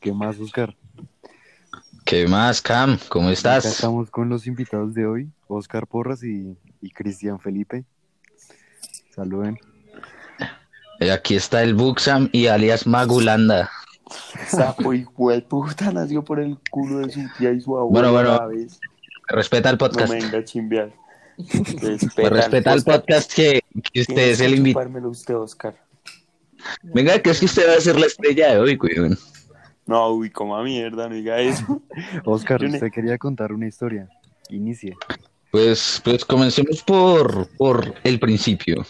¿Qué más, Oscar? ¿Qué más, Cam? ¿Cómo Acá estás? estamos con los invitados de hoy, Oscar Porras y, y Cristian Felipe. Saluden. Eh, Aquí está el Buxam y alias Magulanda. Sapo puta nació por el culo de su tía y su abuela. Bueno, bueno. ¿sabes? Respeta el No podcast. me venga a chimbear. Pues respeta el podcast que, que usted es el invitado. invitado. usted, Oscar. Venga, que es que usted va a ser la estrella de hoy, weón. No, uy, coma mierda, no diga eso. Oscar, Yo ne- usted quería contar una historia. Inicie. Pues, pues comencemos por, por el principio.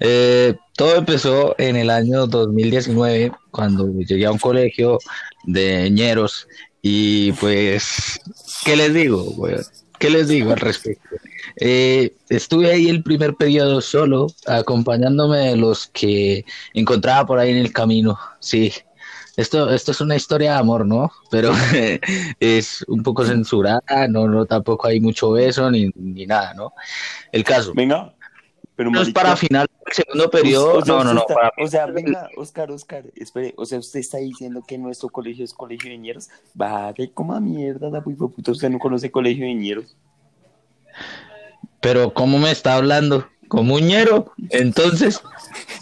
Eh, todo empezó en el año 2019, cuando llegué a un colegio de ñeros. Y pues, ¿qué les digo, weón? ¿Qué les digo al respecto? Eh, estuve ahí el primer periodo solo, acompañándome de los que encontraba por ahí en el camino. Sí, esto, esto es una historia de amor, ¿no? Pero es un poco censurada, no, no, tampoco hay mucho beso ni, ni nada, ¿no? El caso. Venga. Pero No es para final del segundo periodo, o sea, no, no, no, está- para O sea, venga, Oscar, Oscar, espere. O sea, usted está diciendo que nuestro colegio es colegio de ñeros. Vale, coma mierda, de puta. Usted no conoce colegio de ñeros. Pero ¿cómo me está hablando? Como un ñero, entonces,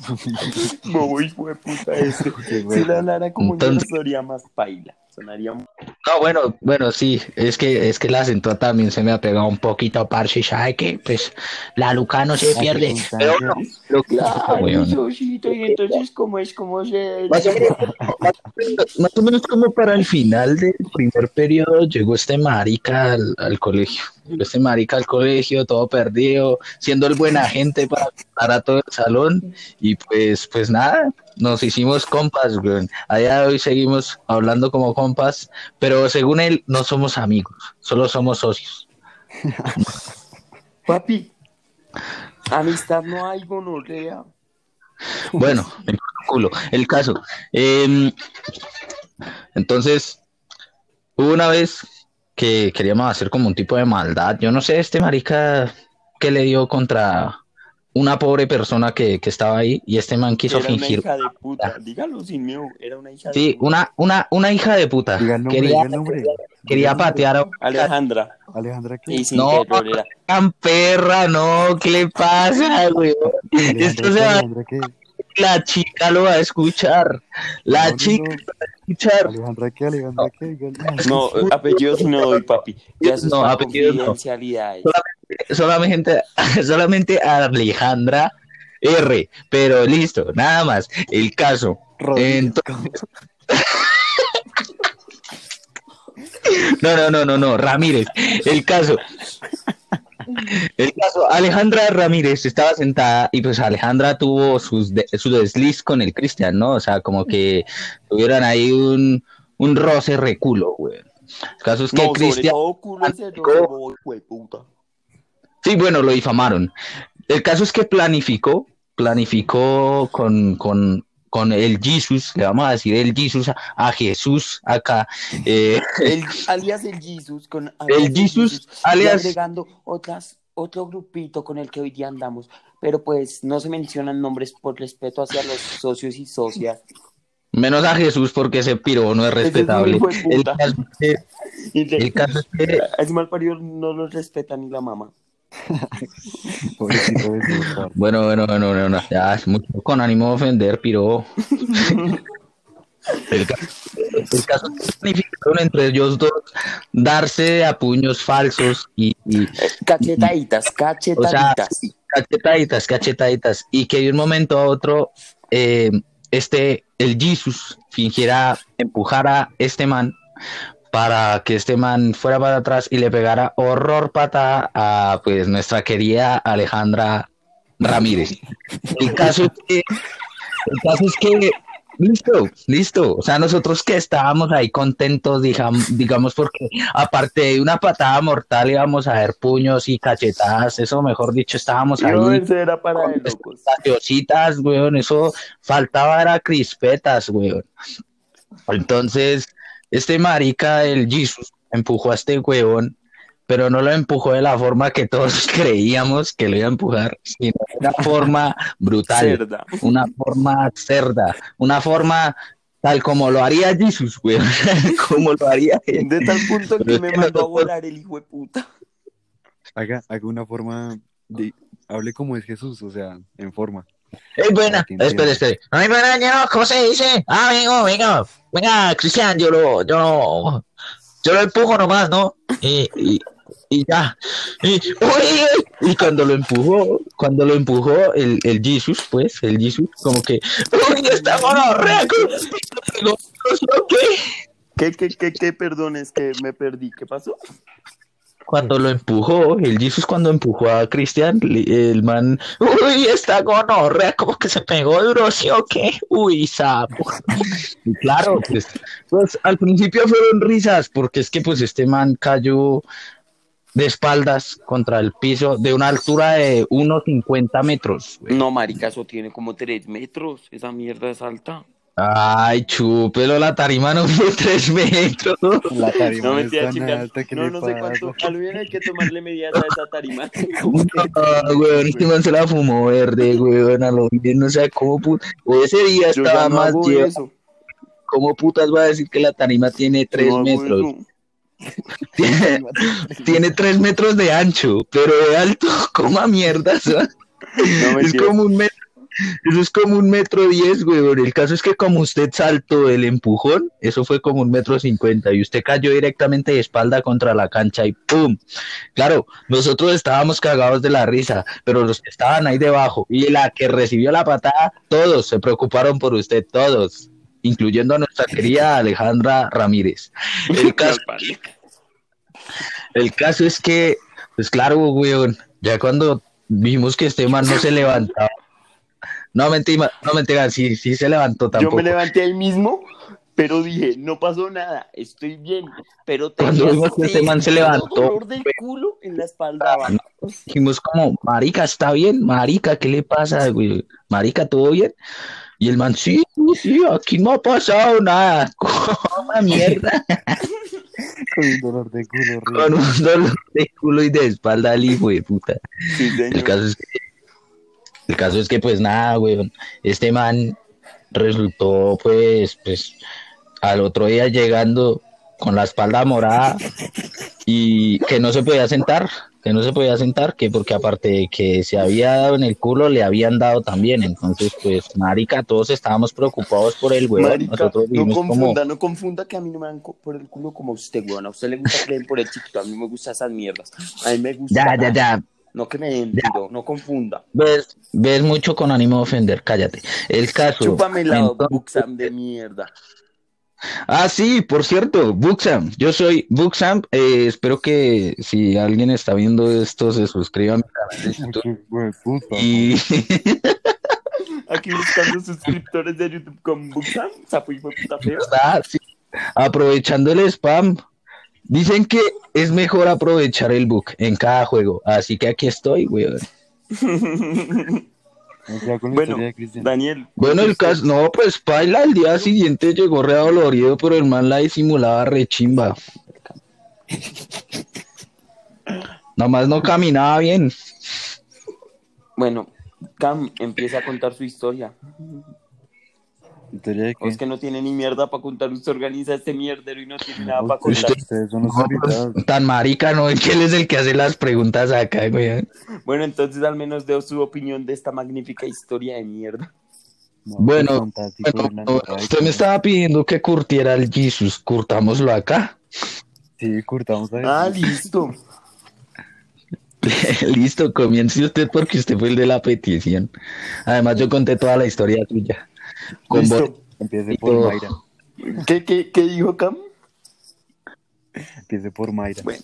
No, de puta, este. Si le hablara como Entonces- ñero, sonaría más paila. Sonaría no, bueno, bueno, sí, es que, es que el acento también se me ha pegado un poquito, y sabe que, pues, la luca no se pierde, pero bueno, lo Claro, weón. Sosito, y entonces, ¿cómo es? ¿Cómo se...? Más o, menos, más o menos- más o menos como para el final del primer periodo llegó este marica al, al colegio. Llegó este marica al colegio, todo perdido, siendo el buena gente para a todo el salón. Y pues, pues nada, nos hicimos compas, weón. A día de hoy seguimos hablando como compas, pero según él no somos amigos, solo somos socios. Papi, amistad no hay gonorrea. Bueno, un culo. El caso. em, entonces, hubo una vez que queríamos hacer como un tipo de maldad. Yo no sé, este marica que le dio contra una pobre persona que, que estaba ahí y este man quiso Era una fingir. hija de puta. Dígalo sin miedo, era una hija de Sí, puta. una, una, una hija de puta. Diga el nombre, Quería, diga el nombre. quería nombre. patear a una Alejandra. Alejandra, ¿qué? No. gran perra, no, ¿qué le pasa, güey? Esto Alejandra, se ¿qué? va, Alejandra, ¿qué? La chica lo va a escuchar. La No, chica no. lo va a escuchar. Alejandra, ¿qué? Alejandra, ¿qué? No, apellidos no doy, papi. Ya eso es No, apellidos no. solamente, solamente a Alejandra R, pero listo, nada más. El caso. Entonces- No, no, no, no, no, Ramírez. El caso. El caso, Alejandra Ramírez estaba sentada y pues Alejandra tuvo sus de- su desliz con el Cristian, ¿no? O sea, como que tuvieron ahí un, un roce reculo, güey. El caso es que No, Cristian... Sí, bueno, lo difamaron. El caso es que planificó, planificó con, con, con el Jesus, le vamos a decir el Jesus a, a Jesús acá. eh, El, alias el Jesus con El Jesus, alias- y agregando otras otro grupito con el que hoy día andamos, pero pues no se mencionan nombres por respeto hacia los socios y socias. menos a Jesús porque ese piro no es es respetable. El caso es que, de- el caso es que- a ese mal parido no lo respeta ni la mamá. Bueno, bueno, bueno, bueno, no, ya es mucho con ánimo de ofender, piro. El caso, el caso entre ellos dos darse a puños falsos y- y Cachetaditas, cachetaditas. cachetaditas, cachetaditas, y que de un momento a otro eh, este, el Jesus fingiera empujar a este man para que este man fuera para atrás y le pegara horror patada a pues nuestra querida Alejandra Ramírez. El caso es que, el caso es que Listo, listo. O sea, nosotros que estábamos ahí contentos, digamos, digamos, porque aparte de una patada mortal íbamos a ver puños y cachetadas, eso mejor dicho, estábamos ahí. No, ese era para gaseositas, weón, eso faltaba era crispetas, weón. Entonces, este marica del Jesus empujó a este weón pero no lo empujó de la forma que todos creíamos que lo iba a empujar, sino de una forma brutal, Cerda. una forma cerda, una forma tal como lo haría Jesús, güey, como lo haría él. De tal punto que me mandó a volar el hijo de puta. Haga, haga una forma de. Hable como es Jesús, o sea, en forma. ¡Ey, buena! Espera, espera. ¡Ay, buena, ñero! ¿Cómo se dice? Ah, vengo, venga. Venga, Cristian, yo lo, yo lo, yo lo empujo nomás, ¿no? Y, y, y ya. Y, uy, y cuando lo empujó, cuando lo empujó el, el Jesus, pues, el Jesus, como que, ¡Uy, está monorrea! ¿Qué? ¿Qué, qué, qué, qué? Perdón, es que me perdí. ¿Qué pasó? Cuando lo empujó, el Jesus cuando empujó a Cristian, el man, uy, está gonorrea, como que se pegó duro, ¿sí o qué? Uy, sapo. Claro, pues, pues al principio fueron risas, porque es que pues este man cayó de espaldas contra el piso de una altura de 1,50 metros. güey. No, marica, eso tiene como tres metros. Esa mierda es alta. Ay, chúpelo, la tarima no fue 3 metros. La tarima No, no es tan alta que No, no sé cuánto. A lo bien hay que tomarle medidas a esa tarima. Ah, weón, este man se la fumó verde, weón, a lo bien, no sé cómo puta. Ese día Yo estaba no más lleno. eso. ¿Cómo putas va a decir que la tarima tiene 3 No hago metros? Tiene, tiene 3 metros de ancho, pero de alto, como a mierda. No, Es como un metro. Eso es como un metro diez, weón. El caso es que como usted saltó el empujón, eso fue como un metro cincuenta y usted cayó directamente de espalda contra la cancha y ¡pum! Claro, nosotros estábamos cagados de la risa, pero los que estaban ahí debajo y la que recibió la patada, todos se preocuparon por usted, todos, incluyendo a nuestra querida Alejandra Ramírez. El caso, el caso es que, pues claro, weón, ya cuando vimos que este man no se levantaba, no mentira, no mentira, sí, sí se levantó Yo tampoco. me levanté ahí mismo, pero dije, no pasó nada, estoy bien. Pero Cuando vimos que este man se cero levantó, dolor del culo en la espalda abajo. Dijimos como, marica, ¿está bien? Marica, ¿qué le pasa, güey? Marica, ¿todo bien? Y el man, sí, sí, sí, aquí no ha pasado nada. Coma mierda. Con un dolor de culo Con horrible. un dolor de culo y de espalda al hijo de puta. Sí, El caso es que, el caso es que pues nada, weón. Este man resultó pues, pues, al otro día llegando con la espalda morada y que no se podía sentar, que no se podía sentar, que porque aparte de que se había dado en el culo, le habían dado también. Entonces, pues, marica, todos estábamos preocupados por el weón. Nosotros no como, confunda, no confunda que a mí no me dan por el culo como a usted, weón. A usted le gusta den por el chiquito, a mí me gustan esas mierdas. A mí me gusta. ya, ya, ya, No que me den duro, no confunda. ves, ves mucho con ánimo de ofender, cállate. El caso. Chúpame la entonces- buxam de mierda. Ah, sí, por cierto, Buxam. Yo soy Buxam. eh, espero que si alguien está viendo esto, se suscriba a mi canal. Y Aquí buscando suscriptores de YouTube con buxam. Ah, sí, aprovechando el spam. Dicen que es mejor aprovechar el bug en cada juego. Así que aquí estoy, weón. La Bueno. Daniel. Bueno, el caso, no, pues Paila al día siguiente llegó re dolorido, pero el man la disimulaba rechimba. Nomás no caminaba bien. Bueno, Cam empieza a contar su historia. Es que no tiene ni mierda para contar. Usted organiza este mierdero y no tiene nada para contar. Ustedes son los No, pues, invitados. tan marica, ¿no? Que él es el que hace las preguntas acá, güey. Bueno, entonces al menos deo su opinión de esta magnífica historia de mierda. No, Bueno, usted me estaba pidiendo que curtiera al Jesus, curtámoslo acá. Sí, curtamos a Ah, listo. Listo, comience usted porque usted fue el de la petición. Además, yo conté toda la historia tuya. Con Empiece por todo. Mayra. ¿Qué, qué, qué dijo Cam? Empiece por Mayra. Bueno,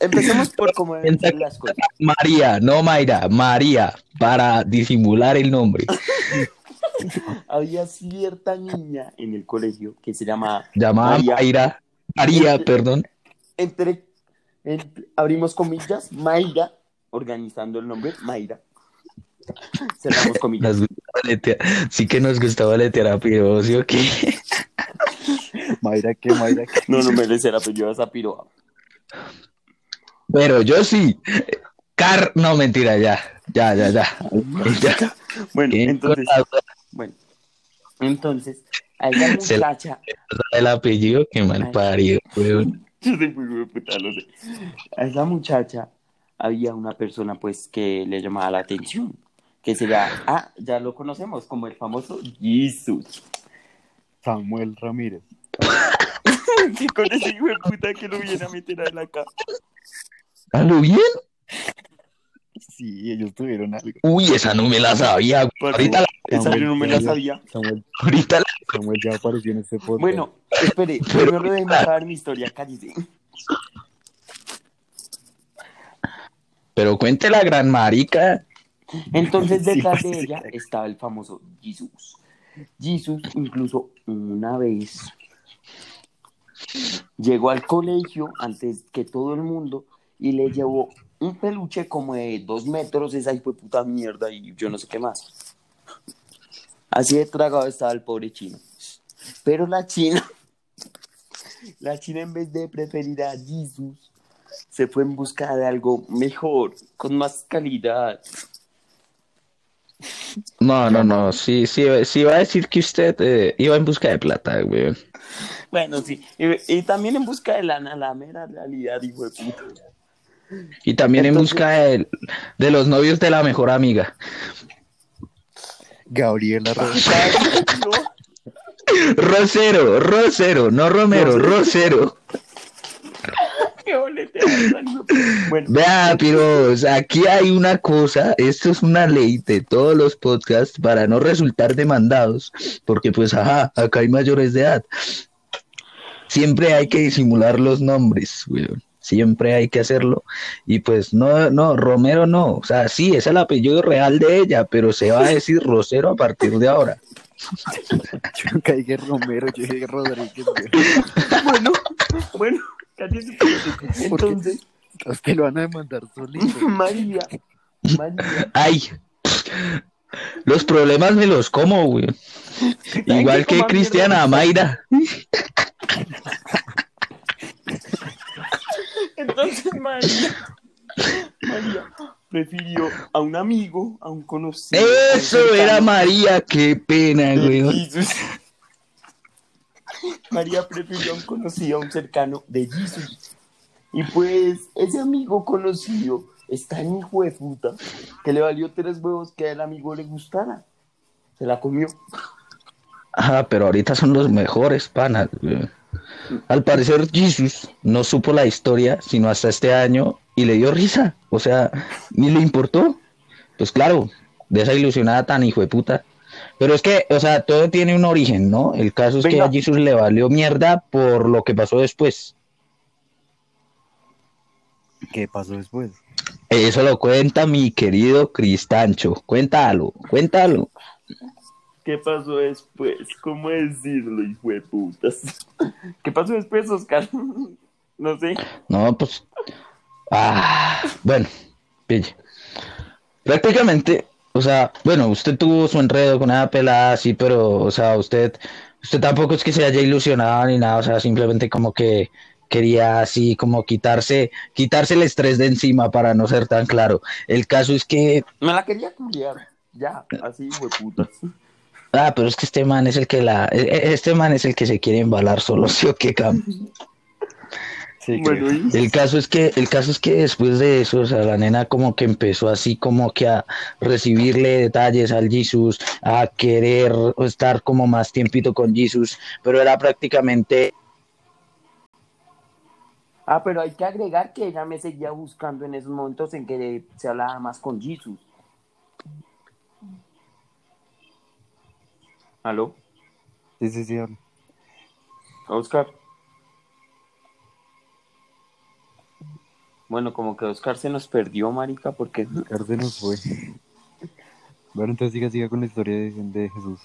empecemos por ser las cosas. María, no Mayra, María, para disimular el nombre. Había cierta niña en el colegio que se llama Llamada María. Mayra, María, perdón. entre, entre- abrimos comillas, Mayra, organizando el nombre, Mayra. Cerramos comillas. Nos gustaba letear. Sí que nos gustaba letear a Piro, ¿sí o qué? Mayra, ¿qué? Mayra, ¿qué? No, no merece el apellido de esa piroa. Pero yo sí. Car, no mentira, ya, ya, ya, ya. Ya. Bueno, ¿Qué entonces, bueno, entonces, a esa Se la- muchacha, El apellido, qué mal parido, weón. yo soy muy puta, lo sé. A esa muchacha había una persona pues que le llamaba la atención, que sería, ah, ya lo conocemos como el famoso Jesus. Samuel Ramírez. que con ese hijo de puta que lo viene a meter a él acá. ¿A lo bien? Sí, ellos tuvieron algo. Uy, esa no me la sabía. Parce, Ahorita la, Esa no me la sabía. Samuel, ahorita la- Samuel ya apareció en este podcast. Bueno, espere, Pero- primero déjeme acabar mi historia, cállese. Pero cuente la gran marica. Entonces detrás pues, de ella estaba el famoso Jesus. Jesus incluso una vez llegó al colegio antes que todo el mundo y le llevó un peluche como de dos metros, esa puta mierda y yo no sé qué más. Así de tragado estaba el pobre chino. Pero la china, la china en vez de preferir a Jesus, se fue en busca de algo mejor, con más calidad. No, no, no. Sí, sí, sí iba a decir que usted eh, iba en busca de plata, güey. Bueno, sí. Y, y también en busca de la, la mera realidad, hijo de puta. Y también en busca de, de los novios de la mejor amiga. Gabriela. No, Rosero, Rosero, no Romero, Rosero. qué boleteada, hijo de puta. Bueno, Vea, piros, aquí hay una cosa, esto es una ley de todos los podcasts para no resultar demandados, porque pues, ajá, acá hay mayores de edad. Siempre hay que disimular los nombres, weón. Siempre hay que hacerlo. Y pues, no, no, Romero no. O sea, sí, es el apellido real de ella, pero se va a decir Rosero a partir de ahora. Yo nunca dije Romero, yo dije Rodríguez. güey. bueno, Entonces, A usted lo van a demandar solito. María, María, Ay, los problemas me los como, weón. Igual que Cristiana? Mayra. entonces María, María prefirió a un amigo, a un conocido. a un Eso era María, qué pena. Jesus. María prefirió a un conocido, a un cercano de Jesus. Y pues ese amigo conocido está en hijo de puta que le valió tres huevos que al amigo le gustara. Se la comió. Ah, pero ahorita son los mejores panas. Al parecer, Jesus no supo la historia sino hasta este año y le dio risa. O sea, ni le importó. Pues claro, de esa ilusionada tan hijo de puta. Pero es que, o sea, todo tiene un origen, ¿no? El caso es que a Jesus le valió mierda por lo que pasó después. ¿Qué pasó después? Eso lo cuenta mi querido Cristancho. Cuéntalo, cuéntalo. ¿Qué pasó después? ¿Cómo decirlo, hijo de putas? ¿Qué pasó después, Oscar? No sé. No, pues. Ah, bueno, pille. Prácticamente, o sea, bueno, usted tuvo su enredo con una pelada así, pero, o sea, usted, usted tampoco es que se haya ilusionado ni nada, o sea, simplemente como que quería así como quitarse, quitarse el estrés de encima para no ser tan claro. El caso es que, Me la quería culiar. Ya, así, de putas. ah, pero es que este man es el que la, e- e- este man es el que se quiere embalar solo, ¿sí o qué, Cam? Sí, Bueno, creo. y El caso es que, el caso es que después de eso, o sea, la nena como que empezó así como que a recibirle detalles al Jesus, a querer estar como más tiempito con Jesus, pero era prácticamente, Ah, pero hay que agregar que ella me seguía buscando en esos momentos en que se hablaba más con Jesus. ¿Aló? Sí, sí, sí. Oscar. Bueno, como que Oscar se nos perdió, marica, porque Oscar se nos fue. Bueno, entonces siga, siga con la historia de, de Jesús.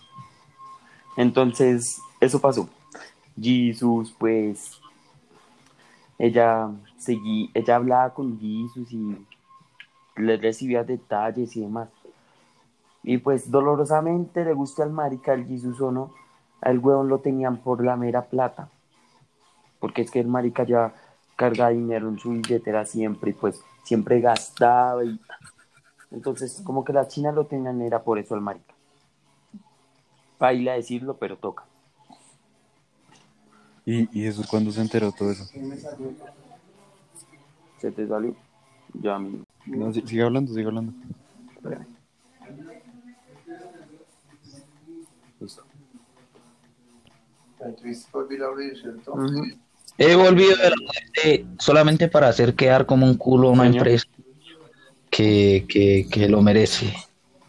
entonces eso pasó. Jesus, pues, ella seguí, ella hablaba con Jesus y le recibía detalles y demás. Y pues dolorosamente le gusta al marica el Jesus o no, al huevón lo tenían por la mera plata. Porque es que el marica ya cargaba dinero en su billetera siempre y pues siempre gastaba y entonces como que la China lo tenían era por eso el marica. Baila decirlo, pero toca. ¿Y, y eso cuándo se enteró todo eso? ¿Se te salió? Ya mismo. No, sigue hablando, sigue hablando. Espérame. Listo. Entonces volví a abrir, ¿cierto? Ujú. He volvido de la muerte solamente para hacer quedar como un culo a una Señor. empresa que, que, que lo merece.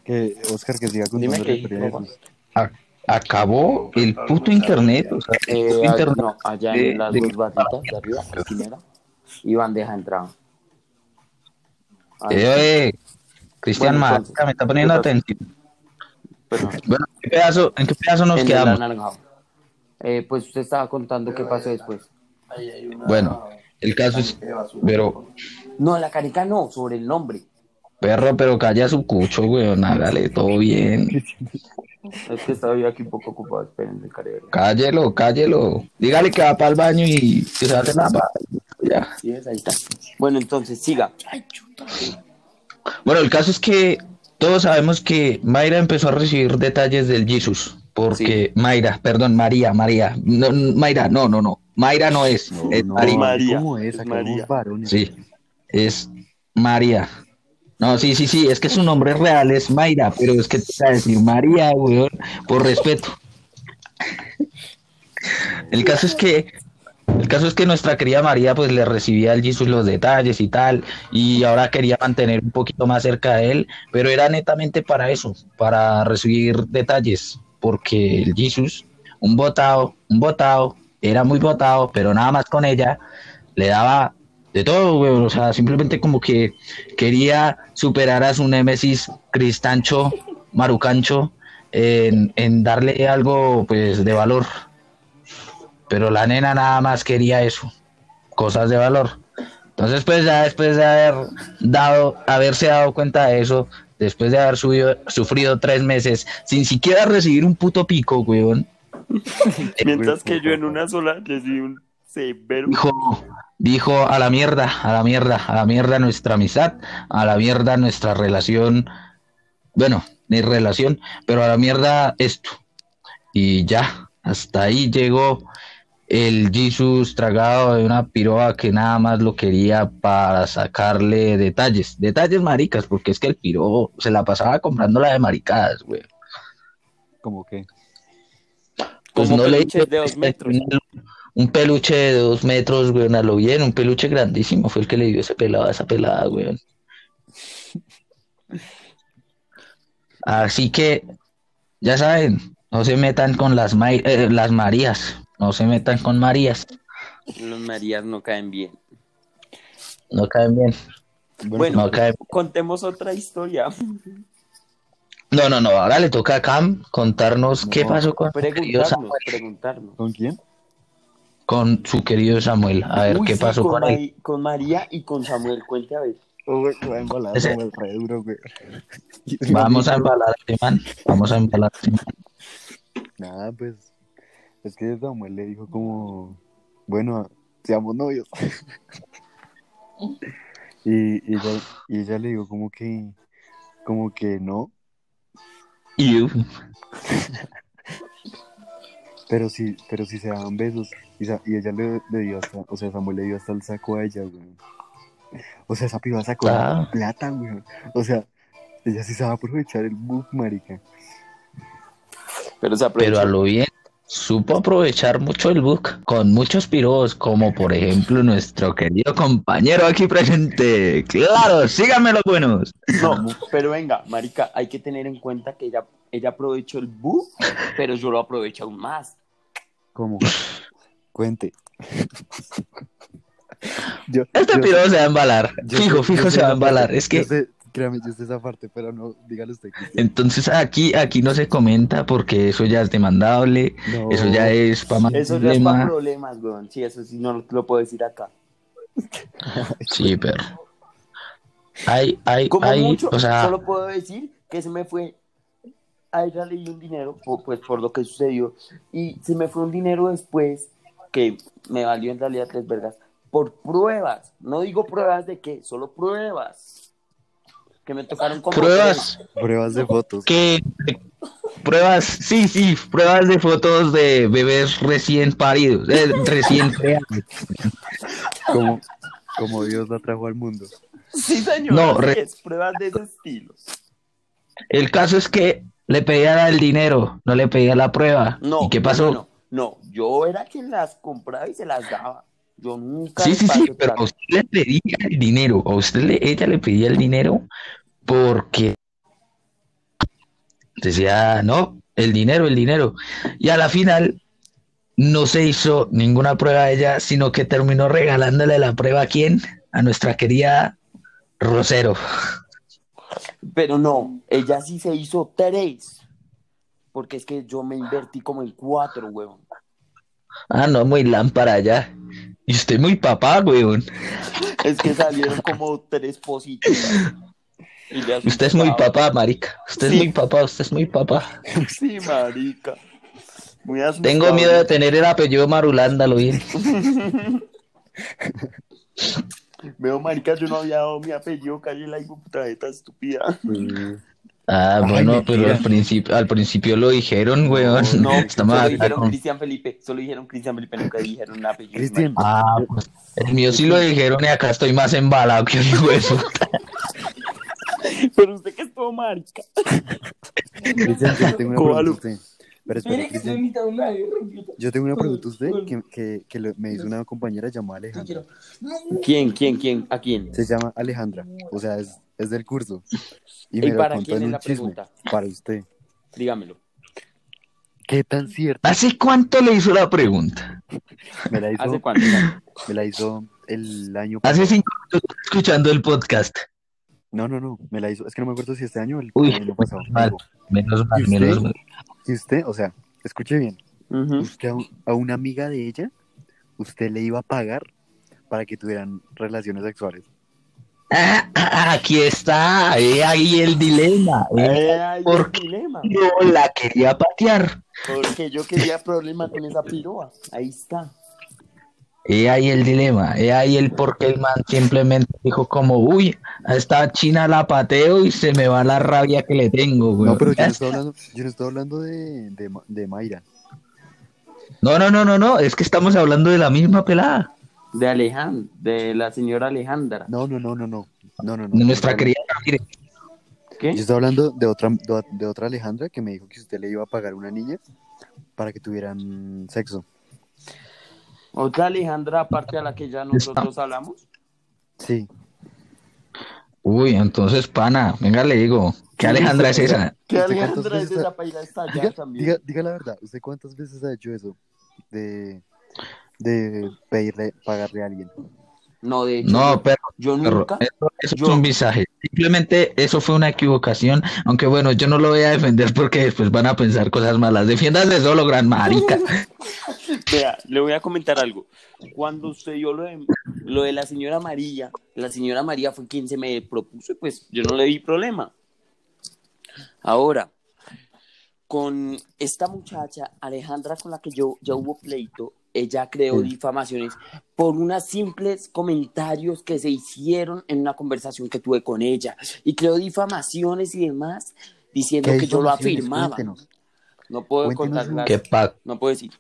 Que Oscar que siga contando la acabó el puto internet. O sea, el Eh, puto internet. no, allá de- en las de- dos batitas de arriba, esquinera, y bandeja de entrada. Eh, eh, Cristian Bueno, me está poniendo atención. Bueno, ¿en qué pedazo, en qué pedazo nos En quedamos? Eh, pues usted estaba contando qué pasó después. Ahí hay una. Bueno, el caso es, pero, No, la canica no, sobre el nombre. perro, pero calla su cucho, weón, hágale, todo bien. Es que estaba yo aquí un poco ocupado, espérense, careverga. Cállelo, cállelo. Dígale que va para el baño y que se hace la pa- Ya. ¿Sí ves? Ahí está. Bueno, entonces, siga. Bueno, el caso es que todos sabemos que Mayra empezó a recibir detalles del Jesus. Porque Mayra, perdón, María, María. No, no, Mayra, no, no, no. Mayra no es. No, es no, María. María. ¿Cómo es? María. Sí, es María. No, sí, sí, sí, es que su nombre real es Mayra, pero es que te voy a decir María, weón, por respeto. El caso es que, el caso es que nuestra querida María, pues le recibía al Jesus los detalles y tal, y ahora quería mantener un poquito más cerca de él, pero era netamente para eso, para recibir detalles, porque el Jesus, un botado, un botado, era muy botado, pero nada más con ella, le daba de todo, güey, o sea, simplemente como que quería superar a su némesis Cristancho, Marucancho, en, en darle algo, pues, de valor. Pero la nena nada más quería eso, cosas de valor. Entonces, pues, ya después de haber dado, haberse dado cuenta de eso, después de haber subido, sufrido tres meses sin siquiera recibir un puto pico, weón, Mientras que yo en una sola recibí un severo. dijo, dijo a la mierda, a la mierda, a la mierda nuestra amistad, a la mierda nuestra relación, bueno, ni relación, pero a la mierda esto. Y ya, hasta ahí llegó el Jesus tragado de una piroa que nada más lo quería para sacarle detalles, detalles maricas, porque es que el piro se la pasaba comprando la de maricadas, güey. Como que. Pues Como no le peluches de dos metros. Un peluche de dos metros, güey, a lo bien, un peluche grandísimo fue el que le dio ese pelado a esa pelada, güey. Así que, ya saben, no se metan con las, eh, las Marías, no se metan con Marías, Los Marías no caen bien. no caen bien, Bueno, no caen. contemos otra historia. No, no, no, ahora le toca a Cam contarnos qué pasó con su, querido Samuel, preguntarnos. ¿Con quién? con su querido Samuel, a ver Uy, qué sí, pasó con, con él. Mari- con María y con Samuel. Cuente a ver. Uy, va a embalar Samuel re duro, güey. Vamos a embalar a este man, vamos a embalar a este man. Nada, pues. Es que Samuel le dijo como. Bueno, seamos novios. y, y, ella, y ella le dijo como que. Como que no. Pero sí, pero sí se daban besos. Y, sa- y ella le, le dio hasta. O sea, Samuel le dio hasta el saco a ella, güey. O sea, esa piba sacó la Ah. plata, güey. O sea, ella sí sabe aprovechar el book, marica. Pero se aprovechó. pero a lo bien supo aprovechar mucho el book con muchos piros, como por ejemplo nuestro querido compañero aquí presente. Claro, síganme los buenos. No, pero venga, marica, hay que tener en cuenta que ella, ella aprovechó el bu, pero yo lo aprovecho aún más. ¿Cómo? Cuente. yo, Este yo- piro se va a embalar. yo Fijo, fijo yo se va a embalar. Es yo que sé- créame, yo sé esa parte, pero no, dígale usted. Cristian. entonces aquí, aquí no se comenta porque eso ya es demandable, No. eso ya es para más Eso ya es para problema. problemas, weón. Sí, eso sí no lo puedo decir acá. Sí, pero hay, hay, Como hay, mucho, o sea, solo puedo decir que se me fue. A ella le di un dinero, pues por lo que sucedió. Y se me fue un dinero después que me valió en realidad tres vergas. por pruebas. No digo pruebas de qué, solo pruebas. Que me tocaron como Pruebas Pruebas de fotos. que pruebas, sí, sí, pruebas de fotos de bebés recién paridos, eh, recién creados. Como, como Dios la trajo al mundo. Sí, señor. No, re- es, pruebas de ese estilo. El caso es que le pedía el dinero, no le pedía la prueba. No. ¿Y qué pasó? No, no, no, yo era quien las compraba y se las daba. Yo nunca. Sí, sí, sí, pero a usted le pedía el dinero, a usted le, ella le pedía el dinero porque decía, no, el dinero, el dinero. Y a la final no se hizo ninguna prueba a ella, sino que terminó regalándole la prueba a quién? A nuestra querida Rosero. Pero no, ella sí se hizo tres. Porque es que yo me invertí como en cuatro, huevón. Ah, no, muy lámpara ya. Y usted muy papá, weón. Es que salieron como tres positivas. Usted es muy papá, marica. Usted Sí. es muy papá, usted es muy papá. Sí, marica. Muy. Tengo miedo de tener el apellido Marulanda, lo bien. Veo, marica, yo no había dado mi apellido, calle la putadeta estúpida. Pues, Ah, Ay, bueno, pero al principio, al principio lo dijeron, weón. No, Estamos solo dijeron Cristian Felipe, solo dijeron Cristian Felipe, nunca dijeron un apellido. Cristian, Ah, pues, el mío sí lo dijeron y acá estoy más embalado que un hijo de. Pero usted que es todo marica. Cristian, yo tengo una pregunta a usted. Pero espera, Cristian, yo tengo una pregunta a usted que, que, que lo- me hizo una compañera llamada Alejandra. ¿Quién, quién, quién? ¿A quién? Se llama Alejandra, o sea, es, es del curso. Y ¿Y me lo para contó quién en es un la chisme, pregunta? para usted. Dígamelo. ¿Qué tan cierto? ¿Hace cuánto le hizo la pregunta? Me la hizo, ¿Hace cuánto? me la hizo el año Hace pasado. cinco minutos escuchando el podcast. No, no, no, me la hizo, es que no me acuerdo si este año o el Uy, año pasado. mal. Menos ¿Y mal, usted? menos mal. Si usted, o sea, escuche bien, usted a, un- a una amiga de ella, usted le iba a pagar para que tuvieran relaciones sexuales. Ah, ah, aquí está, eh, ahí el dilema. eh. Eh, ahí ¿Por el qué? dilema. Yo la quería patear. Porque yo quería problema con esa piroa. Ahí está. He ahí el dilema, he ahí el por qué el man simplemente dijo como, uy, a esta china la pateo y se me va la rabia que le tengo, güey. No, pero yo no estoy hablando, yo no estoy hablando de, de, de Mayra. No, no, no, no, no, es que estamos hablando de la misma pelada, De Alejandra, de la señora Alejandra. No, no, no, no, no. No, no, no. de nuestra Yo querida Ramírez. ¿Qué? estoy hablando de otra, de, de otra Alejandra que me dijo que usted le iba a pagar una niña para que tuvieran sexo. Otra Alejandra, aparte a la que ya nosotros hablamos. Sí. Uy, entonces, pana, venga, le digo, ¿qué Alejandra es esa? ¿Qué ¿Usted Alejandra cuántas es veces esa ha- para ir a estallar Diga, también? diga, diga la verdad, ¿usted cuántas veces ha hecho eso? De, de pedirle, pagarle a alguien. No, de hecho, No, pero yo nunca. Eso, eso Yo- es un visaje. Simplemente eso fue una equivocación. Aunque bueno, yo no lo voy a defender porque después van a pensar cosas malas. Defiéndase solo, gran marica. Vea, le voy a comentar algo. Cuando usted dio lo de, lo de la señora María, la señora María fue quien se me propuso y pues yo no le di problema. Ahora, con esta muchacha, Alejandra, con la que yo ya hubo pleito, ella creó Sí. difamaciones por unos simples comentarios que se hicieron en una conversación que tuve con ella. Y creó difamaciones y demás diciendo ¿Qué que yo lo afirmaba. Cuéntenos. No puedo contar las- que pa, No puedo decir.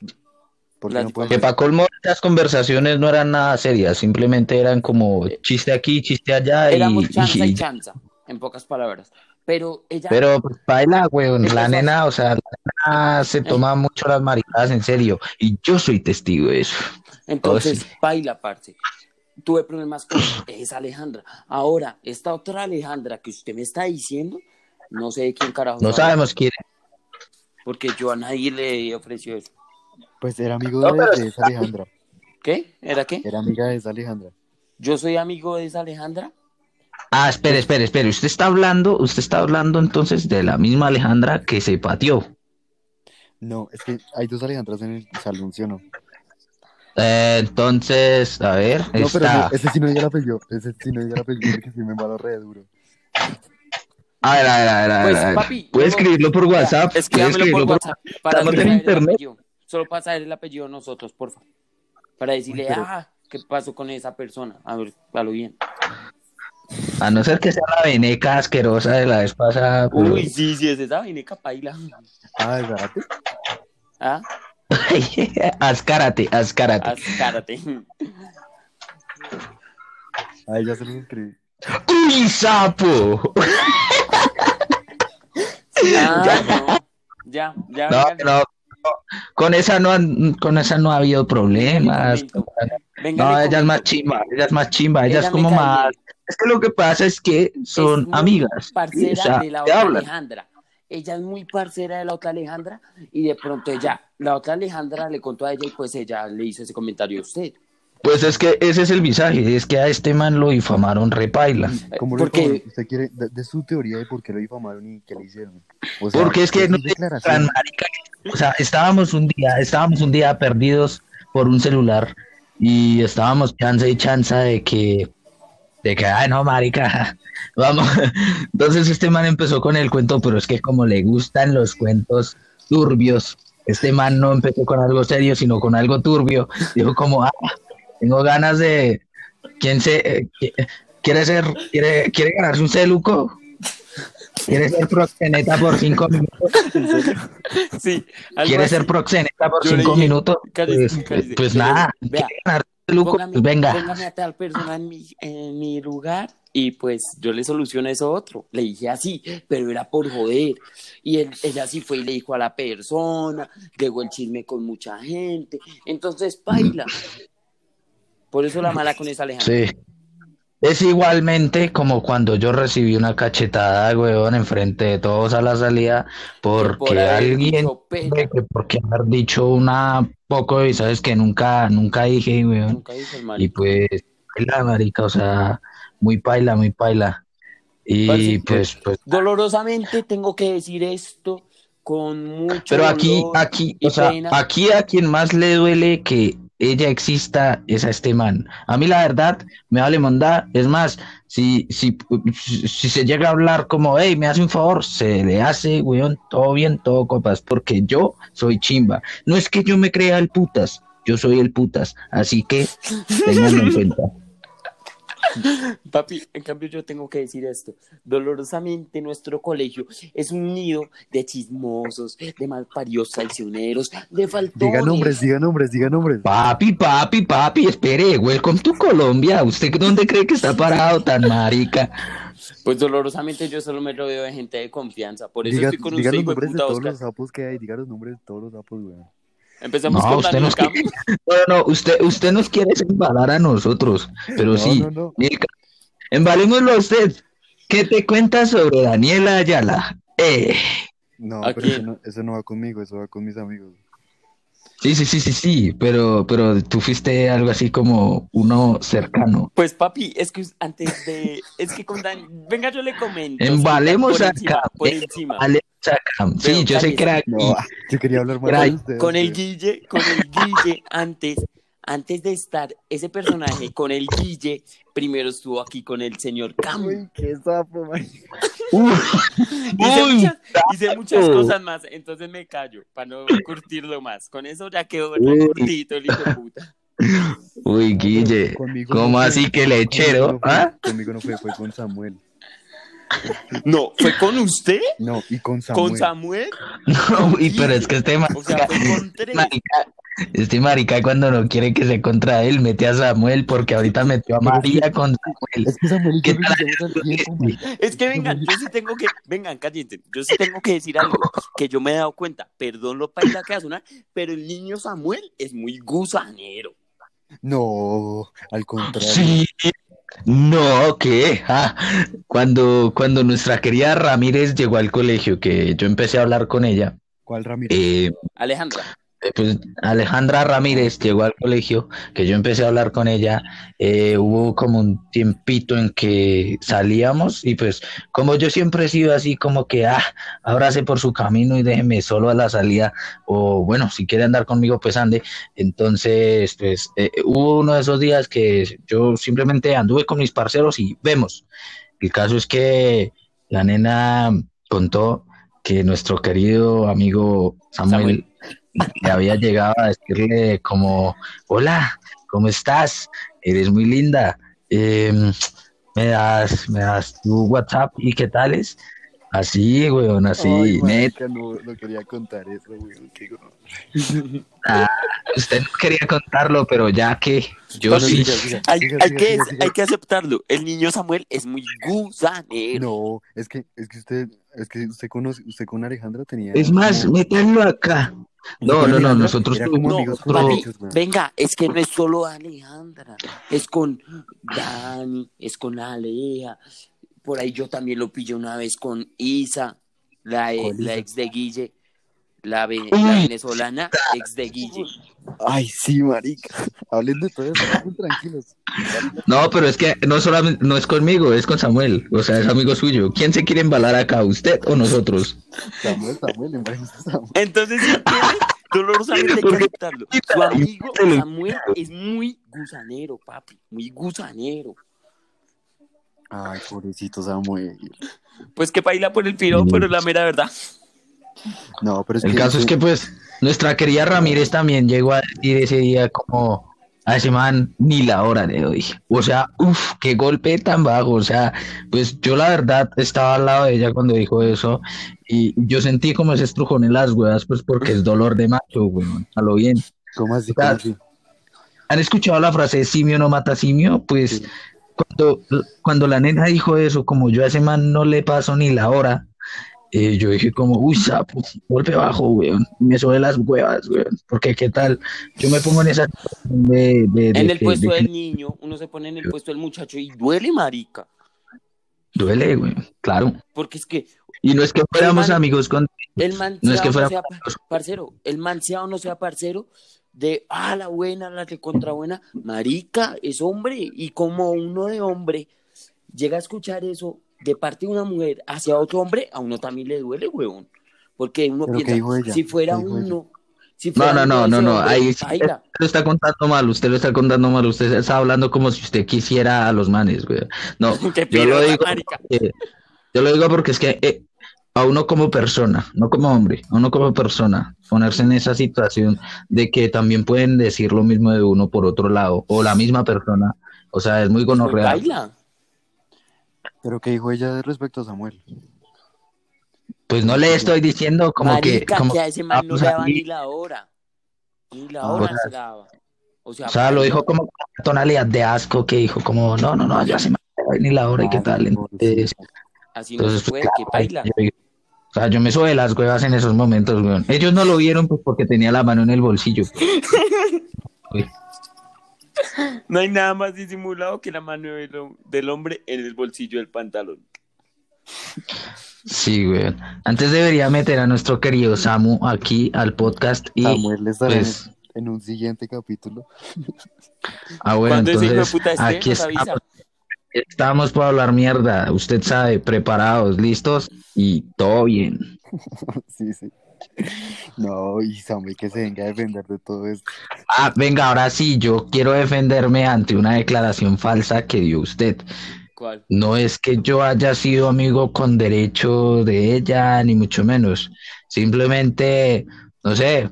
¿Por qué Las no que pa colmo las conversaciones no eran nada serias. Simplemente eran como chiste aquí, chiste allá. Y, Éramos chanza y y- chanza, en pocas palabras. Pero ella, pero pues baila, weón. La nena, o sea, la nena se toma mucho las maricadas en serio. Y yo soy testigo de eso. entonces, oh, sí. baila, parce. Tuve problemas con esa Alejandra. Ahora, esta otra Alejandra que usted me está diciendo, no sé de quién carajo. No sabemos quién es. Porque yo a nadie le ofreció eso. Pues era amigo No, de, pero- de esa Alejandra. ¿Qué? ¿Era qué? Era amiga de esa Alejandra. ¿Yo soy amigo de esa Alejandra? Ah, espere, espere, espere. Usted está hablando, usted está hablando entonces de la misma Alejandra que se pateó. No, es que hay dos Alejandras en el salón, ¿sí o no? Eh, entonces, a ver, No, pero está. no, ese sí no diga el apellido. Ese sí no diga el apellido porque sí me embalo re duro. A ver, a ver, a ver, a ver, Pues, a ver. papi, Puede luego- escribirlo por WhatsApp. Escríbamelo por escribirlo por- WhatsApp para Estamos en saber el internet. apellido. Solo para saber el apellido de nosotros, por favor. Para decirle, Uy, pero- ah, qué pasó con esa persona. A ver, a lo bien. A no ser que sea la veneca asquerosa de la vez pasada. pero- Uy, sí, sí, es esa veneca paila. Ah, espérate. Ah, ascárate, ascárate. ascárate. Ahí ya se lo escribí. ¡Uy, sapo! Ah, no. Ya, ya. No, no, no. Con esa no, han- con esa no ha habido problemas. venga, No, ella es más chimba, ella es más chimba, ella, Ella es me como más. Es que lo que pasa es que son Es muy amigas. Parcera o sea, de la otra hablan. Alejandra. Ella es muy parcera de la otra Alejandra y de pronto ella, la otra Alejandra le contó a ella y pues ella le hizo ese comentario a usted. Pues es que ese es el visaje, es que a este man lo difamaron repaila. Eh, ¿Cómo lo difamaron? ¿Usted quiere, de, de su teoría de por qué lo difamaron y qué le hicieron? O sea, Porque es que no tan marica. O sea, estábamos un día, estábamos un día perdidos por un celular y estábamos chanza y chanza de que, de que, ay no, marica, vamos. Entonces este man empezó con el cuento, pero es que como le gustan los cuentos turbios, este man no empezó con algo serio, sino con algo turbio. Dijo como, ah, tengo ganas de, ¿quién se, eh, qui- quiere ser, quiere, quiere ganarse un celuco? ¿Quiere ser proxeneta por cinco minutos? sí, algo ¿Quiere así. ser proxeneta por Yo cinco dije, minutos? Pues, pues nada, vea, ¿quiere ganar Póngame, Pues venga. póngame a tal persona en mi, en mi lugar y pues yo le soluciono eso otro. Le dije así, pero era por joder. Y él, ella sí fue y le dijo a la persona, llegó el chisme con mucha gente. Entonces, baila. Por eso la mala con esa Alejandra. Sí. Es igualmente como cuando yo recibí una cachetada, weón, enfrente de todos a la salida, porque por alguien, porque haber dicho una poco y sabes que nunca, nunca dije, weón. Nunca dijo el Y pues, paila, marica, o sea, muy paila, muy paila. Y pues, pues, Dolorosamente tengo que decir esto con mucho pero aquí, dolor aquí, o sea, pena. aquí a quien más le duele que ella exista es a este man. A mí la verdad me vale mondá. Es más, si, si, si se llega a hablar como, hey, me hace un favor, se le hace, weón, todo bien, todo copas, porque yo soy chimba. No es que yo me crea el putas, yo soy el putas. Así que tenganlo en cuenta. Papi, en cambio yo tengo que decir esto. Dolorosamente nuestro colegio es un nido de chismosos, de malparidos traicioneros, de faltones. Diga nombres, diga nombres, diga nombres. Papi, papi, papi, espere, welcome to Colombia. ¿Usted dónde cree que está parado tan marica? Pues dolorosamente yo solo me rodeo de gente de confianza. Por eso Diga, estoy con diga usted, los nombres de todos Oscar. los sapos que hay. Diga los nombres de todos los sapos, weón. Empezamos No, con usted Daniel nos Cam. quiere- No, no, usted, usted nos quiere embalar a nosotros, pero No, sí, no, embalémoslo a usted. ¿Qué te cuentas sobre Daniela Ayala? Eh, No, ¿A pero eso no, eso no va conmigo, eso va con mis amigos. sí, sí, sí, sí, sí, pero, pero tú fuiste algo así como uno cercano. Pues papi, es que antes de... Es que con Dan... Venga, yo le comento. Embalemos por acá, encima, por encima. Vale, Sí, Pero yo sé que era No, aquí. yo quería hablar más de ustedes. con el. Guille, con el Guille, antes, antes de estar ese personaje con el Guille, primero estuvo aquí con el señor Camu. Uy, qué sapo, man. Uy, Hice, uy, muchas, hice muchas sapo. cosas más, entonces me callo para no curtirlo más. Con eso ya quedó Uy. recurtito el hijo de puta. uy, Guille, Conmigo ¿cómo no fue- así que conmigo lechero? no fue- ¿Ah? Conmigo no fue, fue con Samuel. No, ¿fue con usted? No, y con Samuel. ¿Con Samuel? No, uy, pero es que este O sea, fue con tres. marica, este marica cuando no quiere que se contra él, mete a Samuel porque ahorita metió a María con Samuel. Es que Samuel y ¿Qué yo nos llevamos al tiempo, man. Es que vengan, yo sí tengo que, vengan, cállense, yo sí tengo que decir algo que yo me he dado cuenta, perdón lo paila que va a sonar, pero el niño Samuel es muy gusanero. No, al contrario. Sí. No, ¿qué? Ah, cuando, cuando nuestra querida Ramírez llegó al colegio, que yo empecé a hablar con ella, ¿Cuál Ramírez? eh, Alejandra, Pues Alejandra Ramírez llegó al colegio, que yo empecé a hablar con ella, eh, hubo como un tiempito en que salíamos y pues como yo siempre he sido así como que, ah, ábrase por su camino y déjeme solo a la salida, o bueno, si quiere andar conmigo pues ande, entonces pues eh, hubo uno de esos días que yo simplemente anduve con mis parceros y vemos. El caso es que la nena contó que nuestro querido amigo Samuel, Samuel. Le había llegado a decirle como, hola, ¿cómo estás? Eres muy linda. Em, me das, me das tu WhatsApp y qué tales. Así, weón, así, Ay, net. marica, no, no quería contar eso, weón. Ah, usted no quería contarlo, pero ya que yo Bueno, sí. siga, siga, Hay, siga, hay siga, que, hay que aceptarlo. El niño Samuel es muy gusanero. No, es que, es que usted, es que usted conoce, usted con Alejandra tenía. Es más, como- métanlo acá. No, no, no, nosotros amigos Papi, weón. venga, es que no es solo Alejandra, es con Dani, es con Aleja. Por ahí yo también lo pillé una vez con Isa, la, e- ¿Cuál la Isa? ex de Guille, la, ve- Uy. la venezolana ex de Guille. Ay, sí, marica. Hablen de todo eso, tranquilos. No, pero es que no solamente, no es conmigo, es con Samuel. O sea, es amigo suyo. ¿Quién se quiere embalar acá, usted o nosotros? Samuel, Samuel, Samuel. Entonces, ¿sí entiendes? Dolorosamente hay que Porque- aceptarlo. Su amigo Samuel es muy gusanero, papi, muy gusanero. Ay, pobrecito Samuel. Pues que baila por el piro, pero es la mera verdad. No, pero es El que. caso es que, pues, nuestra querida Ramírez también llegó a decir ese día como a ese man ni la hora le doy. O sea, uff, qué golpe tan bajo. O sea, pues yo la verdad estaba al lado de ella cuando dijo eso y yo sentí como ese estrujón en las huevas, pues porque es dolor de macho, weón. A lo bien. ¿Cómo así? ¿Cómo Ah, así? ¿Han escuchado la frase simio no mata simio? Pues Sí. cuando, cuando la nena dijo eso, como yo a ese man no le paso ni la hora, eh, yo dije como, uy, sapo, golpe bajo, weón, me sube las huevas, weón, porque qué tal, yo me pongo en esa de, de- de En el puesto del niño, uno se pone en el puesto del muchacho y duele, marica. duele, weón, claro. Porque es que Y no es que fuéramos man- amigos con... el man No es que o fuera- sea pa- parcero, el man sea o no sea parcero de, ah, la buena, la que contra buena, marica, es hombre. Y como uno de hombre llega a escuchar eso de parte de una mujer hacia otro hombre, a uno también le duele, weón. Porque uno ¿Pero qué piensa, si fuera ¿Qué dijo uno... Si No, fuera no, no, no, no, hombre, ahí usted lo está contando mal, usted lo está contando mal, usted está hablando como si usted quisiera a los manes, weón. No, yo lo digo porque- yo lo digo porque es que eh, a uno como persona, no como hombre, a uno como persona, ponerse en esa situación de que también pueden decir lo mismo de uno por otro lado, o la misma persona, o sea, es muy Pues, gonorrea. baila. ¿Pero qué dijo ella respecto a Samuel? Pues no le estoy diciendo como que, como que a ese man no le daba ni la hora. Ni la Ah, hora o sea, se la daba. O sea, o sea, lo dijo como con una tonalidad de asco que dijo como, no, no, no, ya se me va ni la hora y qué Ay, tal. Entonces, Así no entonces pues, que claro, baila. yo- o sea, yo me sube las huevas en esos momentos, weón. Ellos no lo vieron pues porque tenía la mano en el bolsillo. No hay nada más disimulado que la mano del, hom- del hombre en el bolsillo del pantalón. Sí, weón. Antes debería meter a nuestro querido Samu aquí al podcast y Samuel estará pues, en, en un siguiente capítulo. ah, bueno, entonces puta aquí estamos. Estamos para hablar mierda, usted sabe, preparados, listos y todo bien. sí, sí. No, y Samuel que se venga a defender de todo esto. Ah, venga, ahora sí, yo quiero defenderme ante una declaración falsa que dio usted. ¿Cuál? No es que yo haya sido amigo con derecho de ella, ni mucho menos. Simplemente, no sé,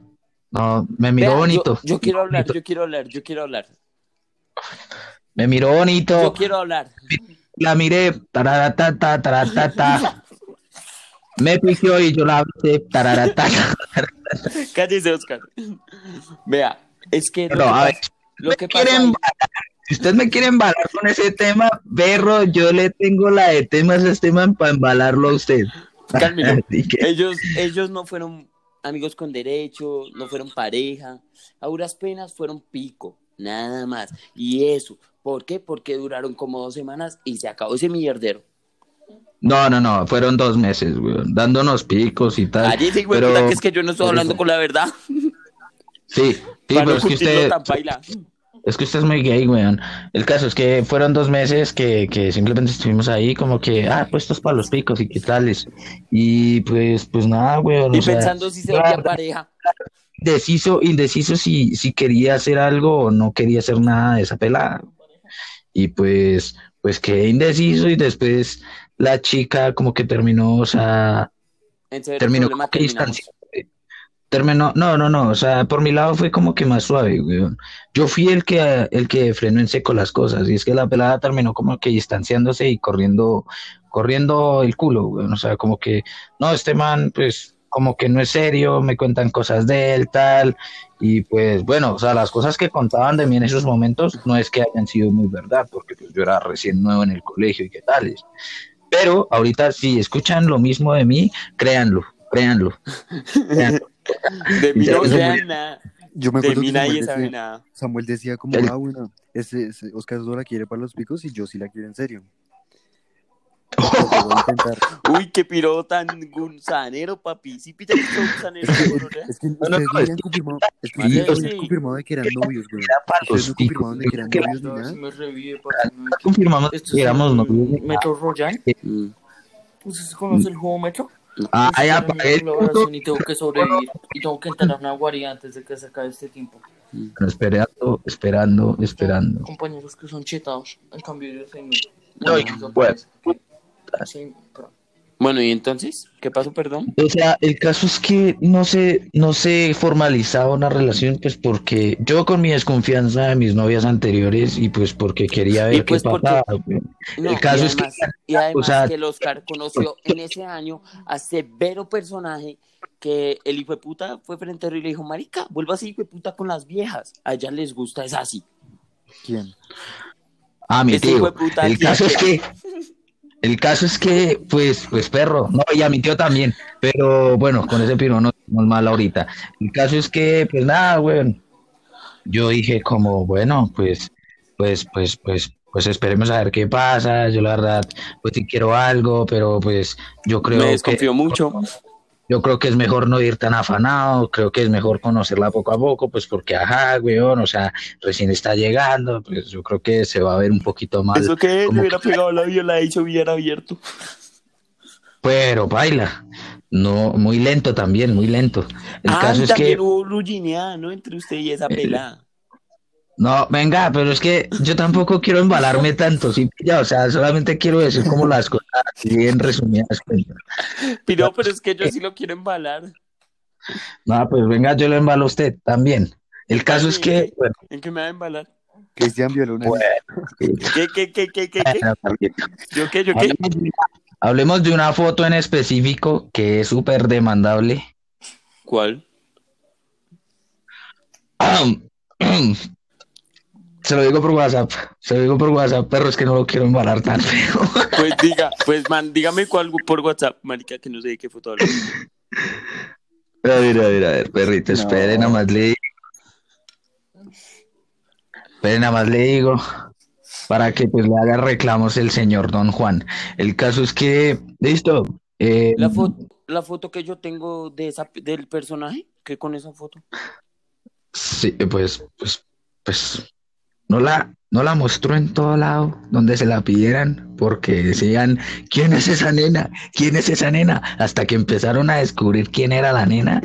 no, me miró Vea, yo- bonito. Yo, quiero hablar, Bonito. yo quiero hablar, yo quiero hablar. Me miró bonito. Yo quiero hablar. La miré, taratata. Me pidió y yo la tararatata. Cállese, Oscar. Vea, es que No, a ver, lo que pasa quieren. Si usted me quiere embalar con ese tema, berro, yo le tengo la de temas a este man para embalarlo a usted. Cálmelo. Ellos, ellos no fueron amigos con derecho, no fueron pareja, a duras penas fueron pico, nada más. Y eso, ¿por qué? Porque duraron como dos semanas y se acabó ese mierdero. No, no, no, fueron dos meses, weón, dándonos picos y tal. Allí sí, güey, pero- que es que yo no estoy hablando con la verdad. Sí, sí, pero no es que usted, es que usted es muy gay, weón. El caso es que fueron dos meses que, que simplemente estuvimos ahí como que, ah, puestos para los picos y qué tales. Y pues, pues nada, weón. Y sea, pensando si se verdad, pareja. indeciso, indeciso si, si quería hacer algo o no quería hacer nada de esa pelada. Y pues, pues quedé indeciso y después la chica como que terminó, o sea, terminó como que distanciándose. terminó, no, no, no, o sea, por mi lado fue como que más suave, weón. Yo fui el que, el que frenó en seco las cosas, y es que la pelada terminó como que distanciándose y corriendo, corriendo el culo, weón. O sea, como que, no, este man, pues, como que no es serio, me cuentan cosas de él, tal, y pues, bueno, o sea, las cosas que contaban de mí en esos momentos no es que hayan sido muy verdad, porque pues yo era recién nuevo en el colegio y qué tales. Pero ahorita, si escuchan lo mismo de mí, créanlo, créanlo. créanlo. De mí no crean nada. Yo me De acuerdo mí que nadie Samuel decía. Samuel decía como, ah, bueno, ese, ese Oscar la quiere para los picos y yo sí la quiero en serio. Uy, qué piro tan gunsanero, papi. Sí, pilla que gusanero. gonorrea? Es que no, ustedes no, no habían es que- confirmado, es que Sí, ustedes no confirmado de que eran novios, güey. Ustedes los no confirmaron de que eran novios ni No, nada. me revive, no confirmamos que éramos novios. Metro Royal. Mm. ¿Usted se conoce el juego Metro? Ah, Pues una colaboración y tengo que sobrevivir. Y tengo que entrar a una guarida antes de que se acabe este tiempo. Esperando, esperando, esperando. Compañeros que son chetados. En cambio, yo soy muy. Ay, eso bueno. parece. Sí, pero- Bueno, ¿y entonces? ¿Qué pasó, perdón? O sea, el caso es que no se, no se formalizaba una relación, pues porque yo con mi desconfianza de mis novias anteriores y pues porque quería ver pues qué porque- pasaba. güey. No, El caso y es que- y además o sea- que el Oscar conoció en ese año a severo personaje que el hijo de puta fue frente a él y le dijo, marica, vuelva así hijo de puta con las viejas. A ellas les gusta, es así. ¿Quién? Ah, mi Ese hijo tío. de puta El caso es que, el caso es que, pues, pues perro, no, y a mi tío también, pero bueno, con ese piro no estamos mal ahorita. El caso es que, pues nada, güey, yo dije como, bueno, pues, pues, pues, pues, pues esperemos a ver qué pasa. Yo la verdad, pues sí quiero algo, pero pues yo creo Me que desconfío mucho. Yo creo que es mejor no ir tan afanado, creo que es mejor conocerla poco a poco, pues porque, ajá, weón, o sea, recién está llegando, pues yo creo que se va a ver un poquito más, Eso que le como hubiera pegado la viola y se hubiera abierto. pero baila, no, muy lento también, muy lento. El ah, caso es que, hubo ¿no? Entre usted y esa pelada. No, venga, pero es que yo tampoco quiero embalarme tanto, sí, ya, o sea, solamente quiero decir como las cosas bien resumidas. Pero, pero es que yo sí lo quiero embalar. No, pues venga, yo lo embalo a usted también. El caso es que, bueno, ¿En qué me va a embalar? Cristian violó una Bueno. ¿Qué, qué, qué, qué. ¿Yo qué, yo qué? Hablemos de, una, hablemos de una foto en específico que es súper demandable. ¿Cuál? Se lo digo por WhatsApp, se lo digo por WhatsApp, pero es que no lo quiero embalar tan feo. Pues diga, pues man, dígame cuál por WhatsApp, marica, que no sé de qué foto habla. A ver, a ver, a ver, perrito, No. espere, nada más le digo. Espere, nada más le digo. Para que pues le haga reclamos el señor Don Juan. El caso es que, listo. eh, La foto, la foto que yo tengo de esa, del personaje, ¿qué con esa foto? Sí, pues, pues, pues, no la, no la mostró en todo lado donde se la pidieran, porque decían, ¿quién es esa nena? ¿Quién es esa nena? Hasta que empezaron a descubrir quién era la nena.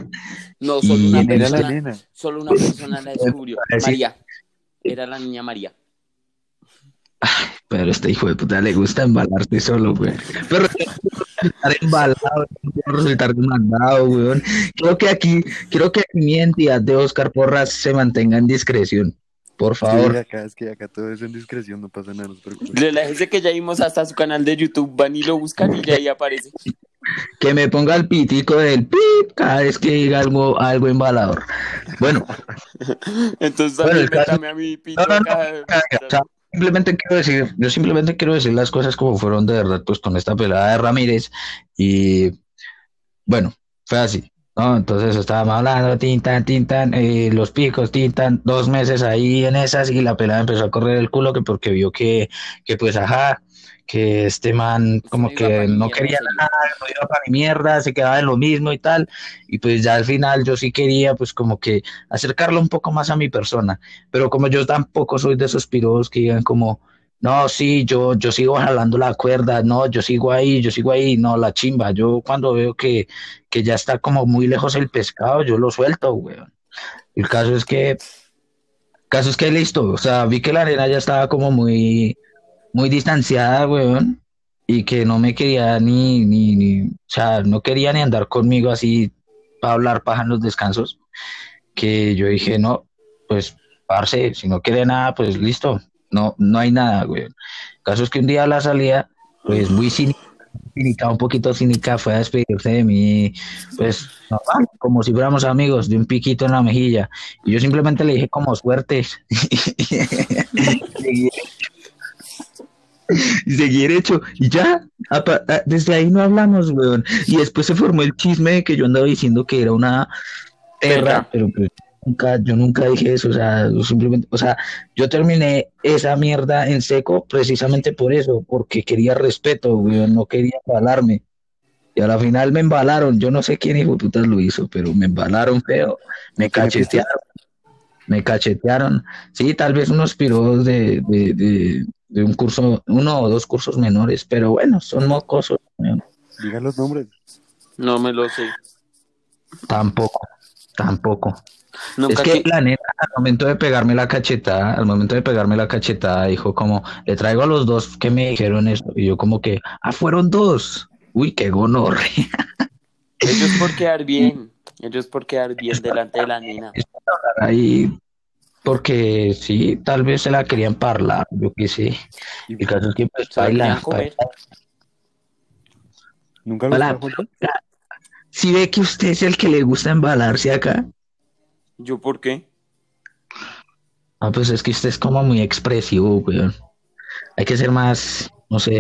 No, solo una ¿Quién era la persona, nena? solo una persona la descubrió. Sí. María. Era la niña María. Pero a este hijo de puta le gusta embalarse solo, güey. Pero resultar embalado, resultar demandado, weón. Creo que aquí, creo que mi entidad de Oscar Porras se mantenga en discreción. Por Sí, favor. acá es que acá todo es en discreción, no pasa nada, no se preocupen. Le la ese que ya vimos hasta su canal de YouTube, van y lo buscan y ya ahí aparece. Que me ponga el pitico del pip cada vez que diga algo, algo embalador. Bueno, Entonces Bueno, caso- métame a mi pito No, no, no, acá. simplemente quiero decir, yo simplemente quiero decir las cosas como fueron de verdad, pues con esta pelada de Ramírez. Y bueno, fue así. ¿No? Entonces estábamos hablando, tintan, tintan, eh, los picos, tintan, dos meses ahí en esas y la pelada empezó a correr el culo que porque vio que, que pues ajá, que este man como que no mierda, quería nada, no iba para ni mierda, se quedaba en lo mismo y tal. Y pues ya al final yo sí quería pues como que acercarlo un poco más a mi persona. Pero como yo tampoco soy de esos piros que digan como, no, sí, yo, yo sigo jalando la cuerda, no, yo sigo ahí, yo sigo ahí, no, la chimba. Yo cuando veo que, que ya está como muy lejos el pescado, yo lo suelto, weón. El caso es que, caso es que listo, o sea, vi que la arena ya estaba como muy, muy distanciada, weón, y que no me quería ni, ni, ni, o sea, no quería ni andar conmigo así a hablar paja en los descansos, que yo dije, no, pues, parce, si no quiere nada, pues listo, no, no hay nada, güey. El caso es que un día a la salida, pues muy cínica, cínica, un poquito cínica, fue a despedirse de mí, pues, normal, como si fuéramos amigos, de un piquito en la mejilla. Y yo simplemente le dije como suerte. Y seguí derecho. Y ya, ah, desde ahí no hablamos, weón. Y después se formó el chisme de que yo andaba diciendo que era una Perra. pero pues nunca, yo nunca dije eso, o sea, yo simplemente, o sea, yo terminé esa mierda en seco precisamente por eso, porque quería respeto, no quería embalarme. Y a la final me embalaron, yo no sé quién hijo de putas lo hizo, pero me embalaron feo, me cachetearon, me cachetearon. Sí, tal vez unos piros de, de, de, de un curso, uno o dos cursos menores, pero bueno, son mocosos, weón. Diga los nombres. No me lo sé. tampoco, tampoco. Nunca Es que que- la neta, al momento de pegarme la cachetada, al momento de pegarme la cachetada, dijo como, le traigo a los dos que me dijeron eso. Y yo como que, ah, fueron dos. Uy, qué gonorre. Ellos por quedar bien. Ellos por quedar bien delante de la nena. Ahí, porque sí, tal vez se la querían parlar, yo qué sé. Y El caso es que pues Se la baila, querían comer. ¿Nunca juntos? Si ve que usted es el que le gusta embalarse acá, ¿Yo por qué? ah, pues es que usted es como muy expresivo, weón. Hay que ser más, no sé,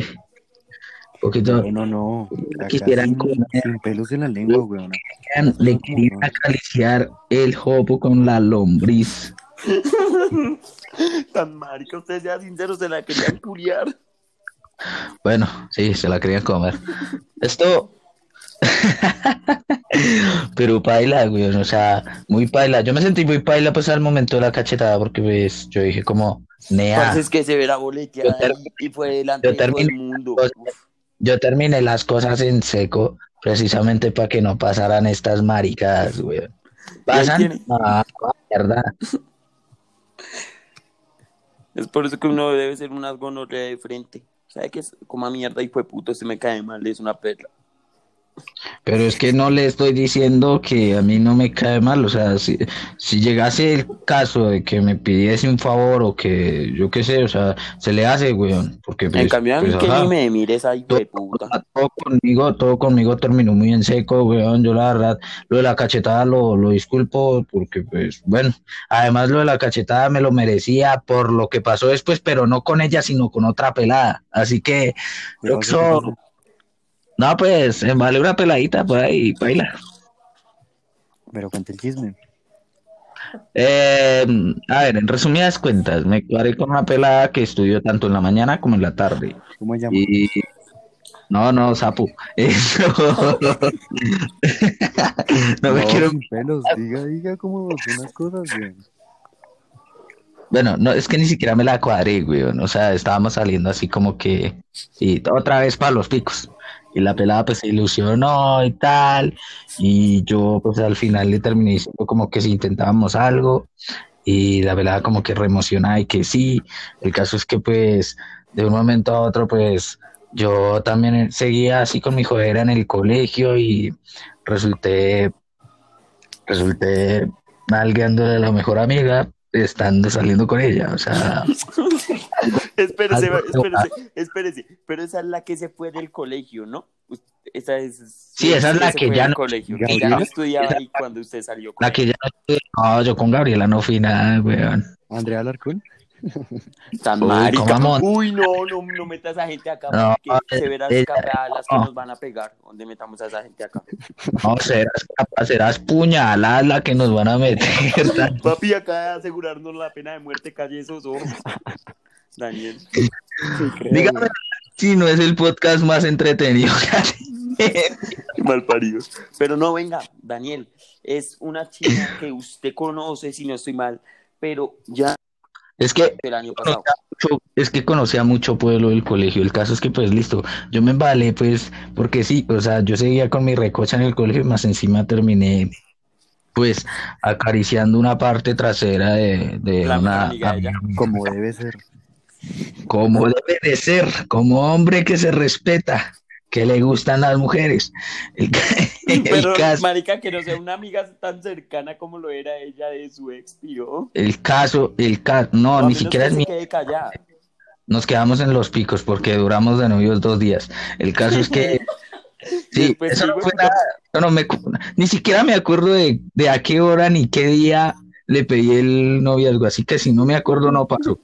un poquito. No, no, no. Acá Quisieran sin, comer. sin pelos en la lengua, weón. Querían- le querían acariciar el jopo con la lombriz. Tan marica, usted sea sincero, se la querían curiar. Bueno, sí, se la querían comer. Esto. Pero paila, güey, o sea, muy paila. Yo me sentí muy paila pues al momento de la cachetada porque pues yo dije como, nea, es que se verá boleteada y, fue delante yo terminé mundo. las Uf. yo terminé las cosas en seco precisamente para que no pasaran estas maricadas, güey. ¿Pasan? mierda. Es por eso que uno debe ser una gonorrea de frente. ¿Sabe qué es? Como mierda y fue puto, se me cae mal, es una perla. Pero es que no le estoy diciendo que a mí no me cae mal, o sea, si, si llegase el caso de que me pidiese un favor o que yo qué sé, o sea, se le hace, weón, porque pues, en cambio, a mí pues, que ajá, ni me mires ahí, fue puta. todo conmigo, todo conmigo terminó muy en seco, weón, yo la verdad, lo de la cachetada lo, lo disculpo porque pues, bueno, además lo de la cachetada me lo merecía por lo que pasó después, pero no con ella, sino con otra pelada, así que, ¿qué pasó? No, pues, vale una peladita, pues ahí, baila. Pero cuenta el chisme. Eh, a ver, en resumidas cuentas, me cuadré con una pelada que estudió tanto en la mañana como en la tarde. ¿Cómo se llama? Y no, no, sapo. Eso. no me No, quiero. pelos. Diga, diga cómo son las cosas, weón. Bueno, no, es que ni siquiera me la cuadré, güey. O sea, estábamos saliendo así como que. Y otra vez para los picos. Y la pelada pues se ilusionó y tal. Y yo pues al final le terminé diciendo como que si intentábamos algo. Y la pelada como que reemocionada y que sí. El caso es que pues de un momento a otro pues yo también seguía así con mi jodera en el colegio y resulté, resulté nalgueándole a la mejor amiga estando saliendo con ella. O sea, espérese, espérese, espérese. Pero esa es la que se fue del colegio, ¿no? Esa es. Sí, esa es la que fue ya no- colegio. que ya no estudiaba ahí cuando usted salió. con la que ya no estuve- no, yo con Gabriela no fui nada, weón. Andrea Alarcón. Tan Uy. Uy, no, no, no metas a esa gente acá. No, porque se verán ella- escapadas las que no. nos van a pegar. ¿Dónde metamos a esa gente acá? No, serás capaz, serás puñalada la que nos van a meter. Papi, acá asegurarnos la pena de muerte, calle esos ojos. Daniel. Dígame si no es el podcast más entretenido. Mal paridos. Pero no, venga, Daniel, es una chica que usted conoce, si no estoy mal, pero ya es que el año pasado. mucho- es que conocía mucho pueblo del colegio. El caso es que, pues, listo, yo me embalé, pues, porque sí, o sea, yo seguía con mi recocha en el colegio, más encima terminé, pues, acariciando una parte trasera de, de La una amiga. Como debe ser. Como debe de ser, como hombre que se respeta. que le gustan las mujeres. El, el Pero, caso, marica, que no sea una amiga tan cercana como lo era ella de su ex, pío. el caso, el caso, no, ni siquiera que es mi, nos quedamos en los picos porque duramos de novios dos días. El caso es que, sí, eso no fue nada, no me, ni siquiera me acuerdo de, de a qué hora ni qué día le pedí el noviazgo, así que si no me acuerdo no pasó.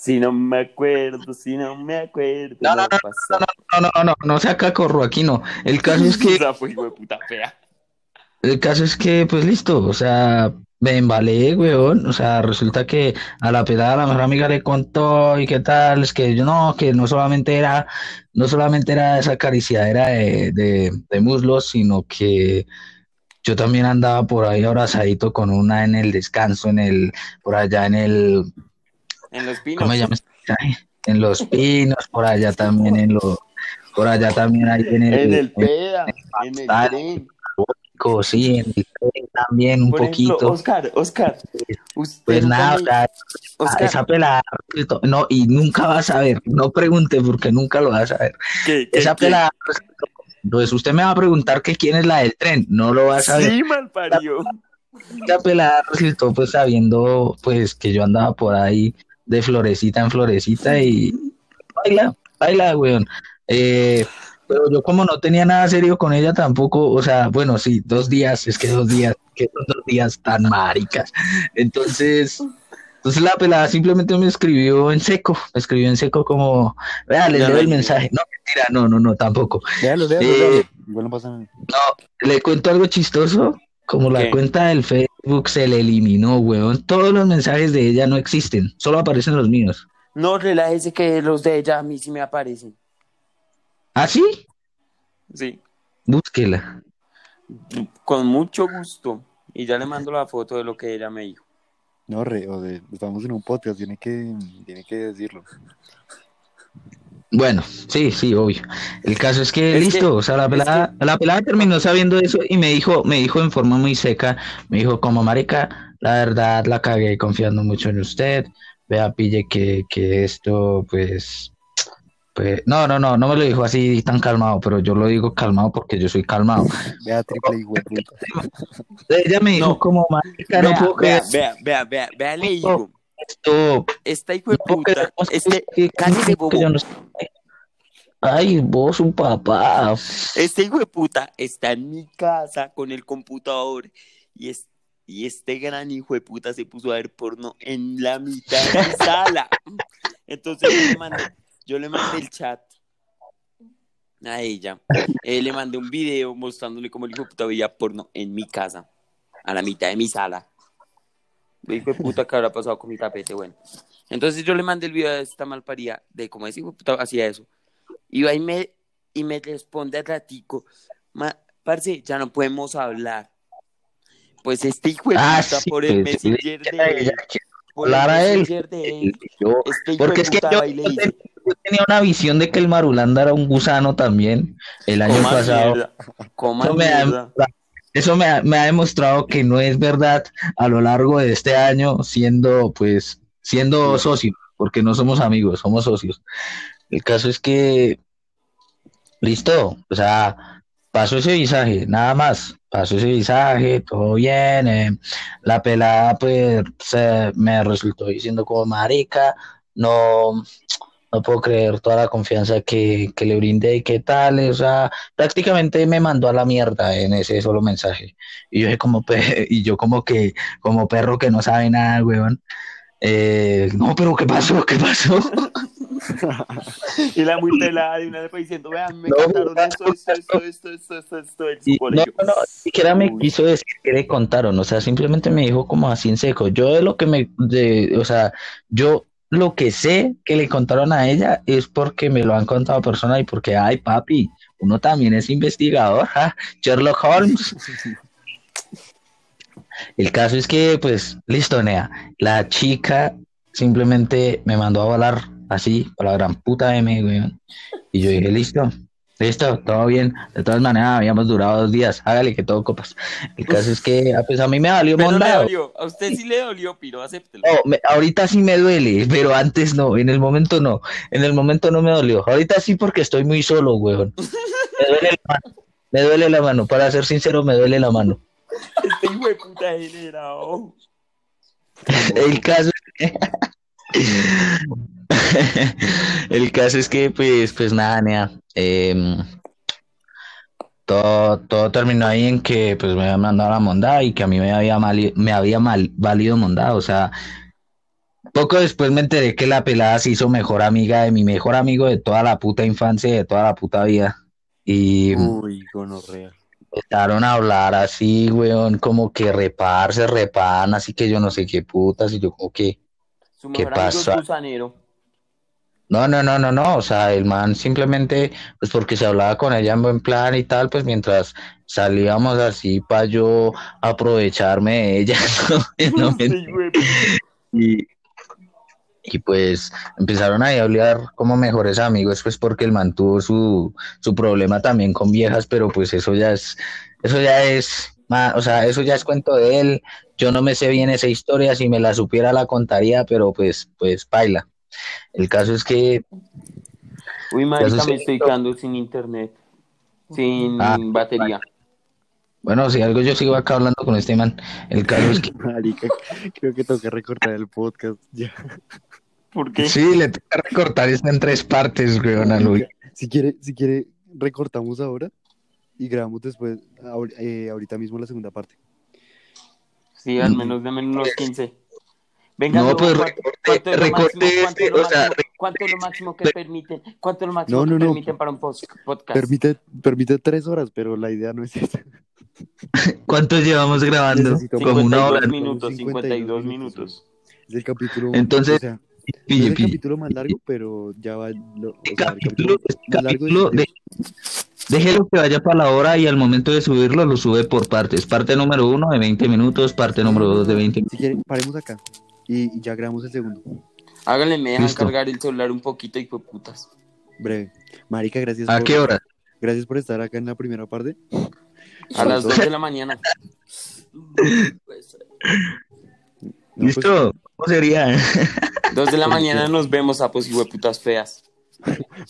Si no me acuerdo, si no me acuerdo. No, no, pasar. No, no, no, no, no saca corro aquí no. El caso es que. El caso es que, pues listo, o sea, me embalé, weón, o sea, resulta que a la pelada la mejor amiga le contó y qué tal, es que yo no, que no solamente era, no solamente era esa acariciadera de, de, de muslos, sino que yo también andaba por ahí abrazadito con una en el descanso, en el, por allá en el, En los pinos. En los pinos, por allá también en los, por allá también ahí en el, En el peda, en el Ah, tren. sí, en el tren también un Por ejemplo, poquito. Oscar, Oscar. Usted Pues nada, me- o sea, Oscar, esa pelada, no, y nunca vas a ver, no pregunte porque nunca lo vas a ver. ¿qué, qué, Esa qué? pelada, pues usted me va a preguntar que quién es la del tren, no lo vas a ver. Sí, mal parió. Esa pelada resultó pues sabiendo pues que yo andaba por ahí de florecita en florecita y baila, baila, weón. Eh, pero yo como no tenía nada serio con ella tampoco, o sea, bueno, sí, dos días, es que dos días, que son dos días tan maricas. Entonces, entonces la pelada simplemente me escribió en seco, me escribió en seco como, vea, le leo el mensaje. No, mentira, no, no, no, tampoco. Déjalo, déjalo, Eh, déjalo. No. Le cuento algo chistoso, como la cuenta del Facebook se le eliminó, weón. Todos los mensajes de ella no existen, solo aparecen los míos. No, relájese que los de ella a mí sí me aparecen. ¿Ah, sí? Sí. Búsquela. Con mucho gusto. Y ya le mando la foto de lo que ella me dijo. No, re, o de- estamos en un podcast, tiene que, tiene que decirlo. Bueno, sí, sí, obvio. El caso es que Es listo, que- o sea, la pelada, la pelada terminó sabiendo eso y me dijo, me dijo en forma muy seca, me dijo como marica, la verdad la cagué confiando mucho en usted, vea, pille que, que esto, pues, pues, no, no, no, no me lo dijo así tan calmado, pero yo lo digo calmado porque yo soy calmado. Vea, triple. Ella me dijo No. como marica, no Vea, puedo creer vea, vea, vea, vea, vea, le digo. Esto, Esta hijo de no puta, este, que- cállese, que bobo. no. Ay, vos un papá. este hijo de puta está en mi casa con el computador y, es, y este gran hijo de puta se puso a ver porno en la mitad de mi sala. Entonces yo le mandé, yo le mandé el chat a ella. Eh, le mandé un video mostrándole cómo el hijo de puta veía porno en mi casa, a la mitad de mi sala. Hijo de puta que habrá pasado con mi tapete, bueno. Entonces yo le mandé el video de esta malparía de cómo ese hijo de puta hacía eso. Y va y me, y me responde al ratico, "Ma- parce, ya no podemos hablar. Pues este hijo de Ah, puta sí, por el pues, messenger de hablar a él. Yo- este Porque es que yo, yo tenía una visión de que el Marulanda era un gusano también el año coma pasado. mierda, coma Eso me mierda. Eso me ha- me ha demostrado que no es verdad a lo largo de este año siendo, pues, siendo socios, porque no somos amigos, somos socios. El caso es que, listo, o sea, pasó ese visaje, nada más, pasó ese visaje, todo bien, eh, la pelada, pues, se- me resultó diciendo como marica, no, no puedo creer toda la confianza que, que le brindé y qué tal, o sea, prácticamente me mandó a la mierda en ese solo mensaje. Y yo dije como pe- y yo como que, como perro que no sabe nada, weón. Eh, no, pero ¿qué pasó? ¿Qué pasó? Y la muy pelada de una vez fue diciendo, vean, me No, contaron no, esto, esto, esto, esto, esto, esto, esto, del Y no, no, siquiera me quiso decir que le contaron, o sea, simplemente me dijo como así en seco. Yo de lo que me, de, o sea, yo lo que sé que le contaron a ella es porque me lo han contado personas y porque, ay, papi, uno también es investigador, ¿ja? Sherlock Holmes. El caso es que, pues, listo, Nea, la chica simplemente me mandó a volar así, por la gran puta M, weón. Y yo dije, listo. Listo, todo bien. De todas maneras, habíamos durado dos días. Hágale que todo copas. El caso es que, ah, pues a mí me valió Pero le dolió. A usted sí le dolió, Piro, acéptelo. No, me- ahorita sí me duele, pero antes no, en el momento no, en el momento no me dolió. Ahorita sí porque estoy muy solo, weón. Me duele la mano, me duele la mano, para ser sincero, me duele la mano. Este hijo de puta generado. El caso es que... El caso es que, pues, pues nada, nea, em, todo, todo terminó ahí en que, pues, me habían mandado a la mondada y que a mí me había mal, me había mal valido mondada, o sea, poco después me enteré que la pelada se hizo mejor amiga de mi mejor amigo de toda la puta infancia y de toda la puta vida. Y Uy, gonorrea. empezaron a hablar así, weón, como que reparse, repan, así que yo no sé qué putas, y yo como que... Su ¿Qué mejor es pasó? gusanero. No, no, no, no, no, o sea, el man simplemente, pues porque se hablaba con ella en buen plan y tal, pues mientras salíamos así para yo aprovecharme de ella, y, y pues empezaron ahí a hablar como mejores amigos, pues porque el man tuvo su, su problema también con viejas, pero pues eso ya es, eso ya es, o sea, eso ya es cuento de él, yo no me sé bien esa historia, si me la supiera la contaría, pero pues, pues, paila. El caso es que Uy, marica, me estoy quedando sin internet. Sin Ah. batería. Bueno, si algo yo sigo acá hablando con este man. El caso es que Marica, creo que toca recortar el podcast ya. ¿Por qué? sí, le toca recortar esto en tres partes, a Luis. Si quiere, si quiere, recortamos ahora y grabamos después, ahor- eh, ahorita mismo la segunda parte. Sí, al menos de menos unos 15. Venga, No, pues ¿cuánto- recorte- cuánto es lo recorte máximo- cuánto es este, o sea, ¿Cuánto es lo máximo que permiten? ¿Cuánto es lo máximo No, no, que no. permiten para un podcast? Permite, permite tres horas, pero la idea no es esa. ¿Cuánto llevamos grabando? Necesito Como una 52 hora. minutos, 52 52 minutos. minutos. Es el capítulo. Entonces, o sea, no es Pille, el pille. capítulo más largo, pero ya va. lo- o Este sea, el capítulo, este largo capítulo, es- de- déjelo que vaya para la hora y al momento de subirlo lo sube por partes. Parte número uno de 20 minutos, parte número dos de 20 Si quieren, paremos acá y, y ya grabamos el segundo. Háganle, me dejan Listo. cargar el celular un poquito y fue putas. Breve. Marica, gracias ¿A por, qué hora? gracias por estar acá en la primera parte. A las Faltó- 2 de la mañana. No, pues, ¿Listo? ¿Cómo sería? 2 de la mañana nos vemos a pues putas feas.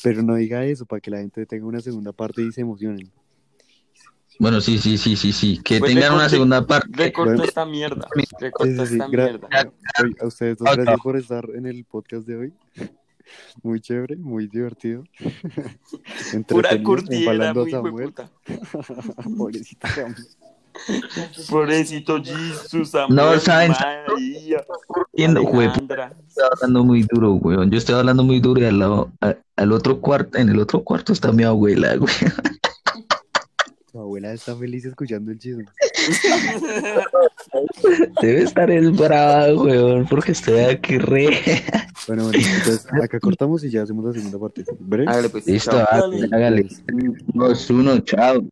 pero no diga eso para que la gente tenga una segunda parte y se emocionen. Bueno, sí, sí, sí, sí, sí. Que Pues tengan una segunda parte. Recorta Bueno. esta mierda. Sí, Recorta sí, sí. esta gra- mierda. Oye, a ustedes dos, gracias por estar en el podcast de hoy. Muy chévere, muy divertido. Pura Entretenido, curtidera, empalando a muy Samuel. puta. Pobrecito Samuel. Pobrecito Jesus, Samuel, No, ¿saben? Entiendo, güey. Estoy hablando muy duro, weón. Yo estoy hablando muy duro y al lado, a- al otro cuarto, en el otro cuarto está mi abuela, güey. Tu abuela está feliz escuchando el chisme. Debe estar es brava, weón, porque estoy aquí re. Bueno, bueno, entonces acá cortamos y ya hacemos la segunda parte. ¿Breve? Hágale, pues. Listo, chao. hágale, hágale. Dos, uno, chao.